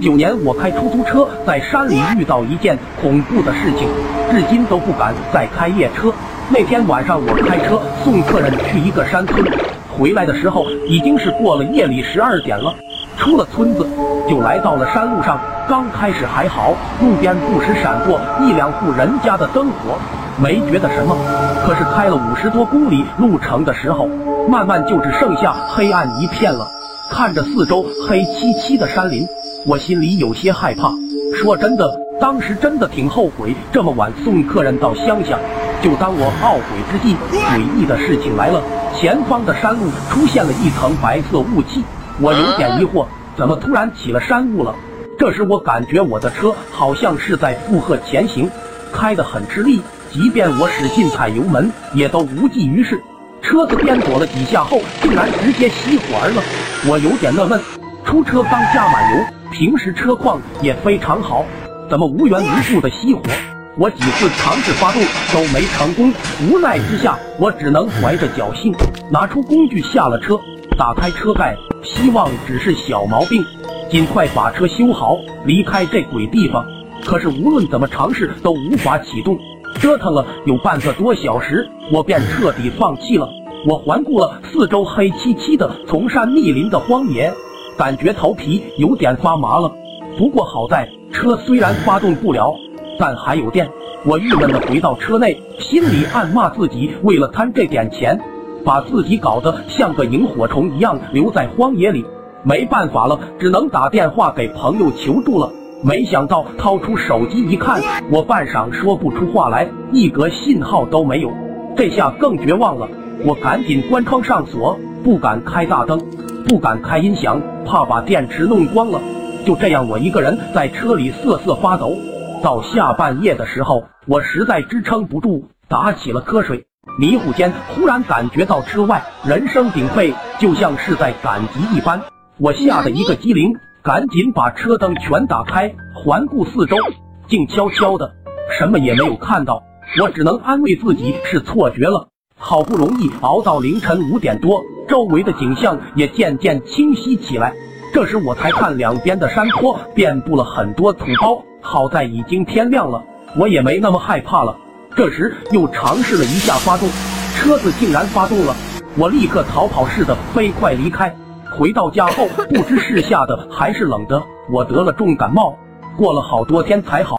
九年，我开出租车在山里遇到一件恐怖的事情，至今都不敢再开夜车。那天晚上，我开车送客人去一个山村，回来的时候已经是过了夜里十二点了。出了村子，就来到了山路上。刚开始还好，路边不时闪过一两户人家的灯火，没觉得什么。可是开了五十多公里路程的时候，慢慢就只剩下黑暗一片了。看着四周黑漆漆的山林，我心里有些害怕。说真的，当时真的挺后悔这么晚送客人到乡下。就当我懊悔之际，诡异的事情来了，前方的山路出现了一层白色雾气。我有点疑惑，怎么突然起了山雾了？这时我感觉我的车好像是在负荷前行，开得很吃力，即便我使劲踩油门，也都无济于事。车子颠簸了几下后，竟然直接熄火了。我有点纳闷，出车刚加满油，平时车况也非常好，怎么无缘无故的熄火？我几次尝试发动都没成功，无奈之下，我只能怀着侥幸，拿出工具下了车。打开车盖，希望只是小毛病，尽快把车修好，离开这鬼地方。可是无论怎么尝试都无法启动，折腾了有半个多小时，我便彻底放弃了。我环顾了四周黑漆漆的丛山密林的荒野，感觉头皮有点发麻了。不过好在车虽然发动不了，但还有电。我郁闷的回到车内，心里暗骂自己为了贪这点钱。把自己搞得像个萤火虫一样留在荒野里，没办法了，只能打电话给朋友求助了。没想到掏出手机一看，我半晌说不出话来，一格信号都没有。这下更绝望了，我赶紧关窗上锁，不敢开大灯，不敢开音响，怕把电池弄光了。就这样，我一个人在车里瑟瑟发抖。到下半夜的时候，我实在支撑不住，打起了瞌睡。迷糊间，忽然感觉到车外人声鼎沸，就像是在赶集一般。我吓得一个机灵，赶紧把车灯全打开，环顾四周，静悄悄的，什么也没有看到。我只能安慰自己是错觉了。好不容易熬到凌晨五点多，周围的景象也渐渐清晰起来。这时我才看两边的山坡遍布了很多土包，好在已经天亮了，我也没那么害怕了。这时又尝试了一下发动，车子竟然发动了，我立刻逃跑似的飞快离开。回到家后，不知是吓的还是冷的，我得了重感冒，过了好多天才好。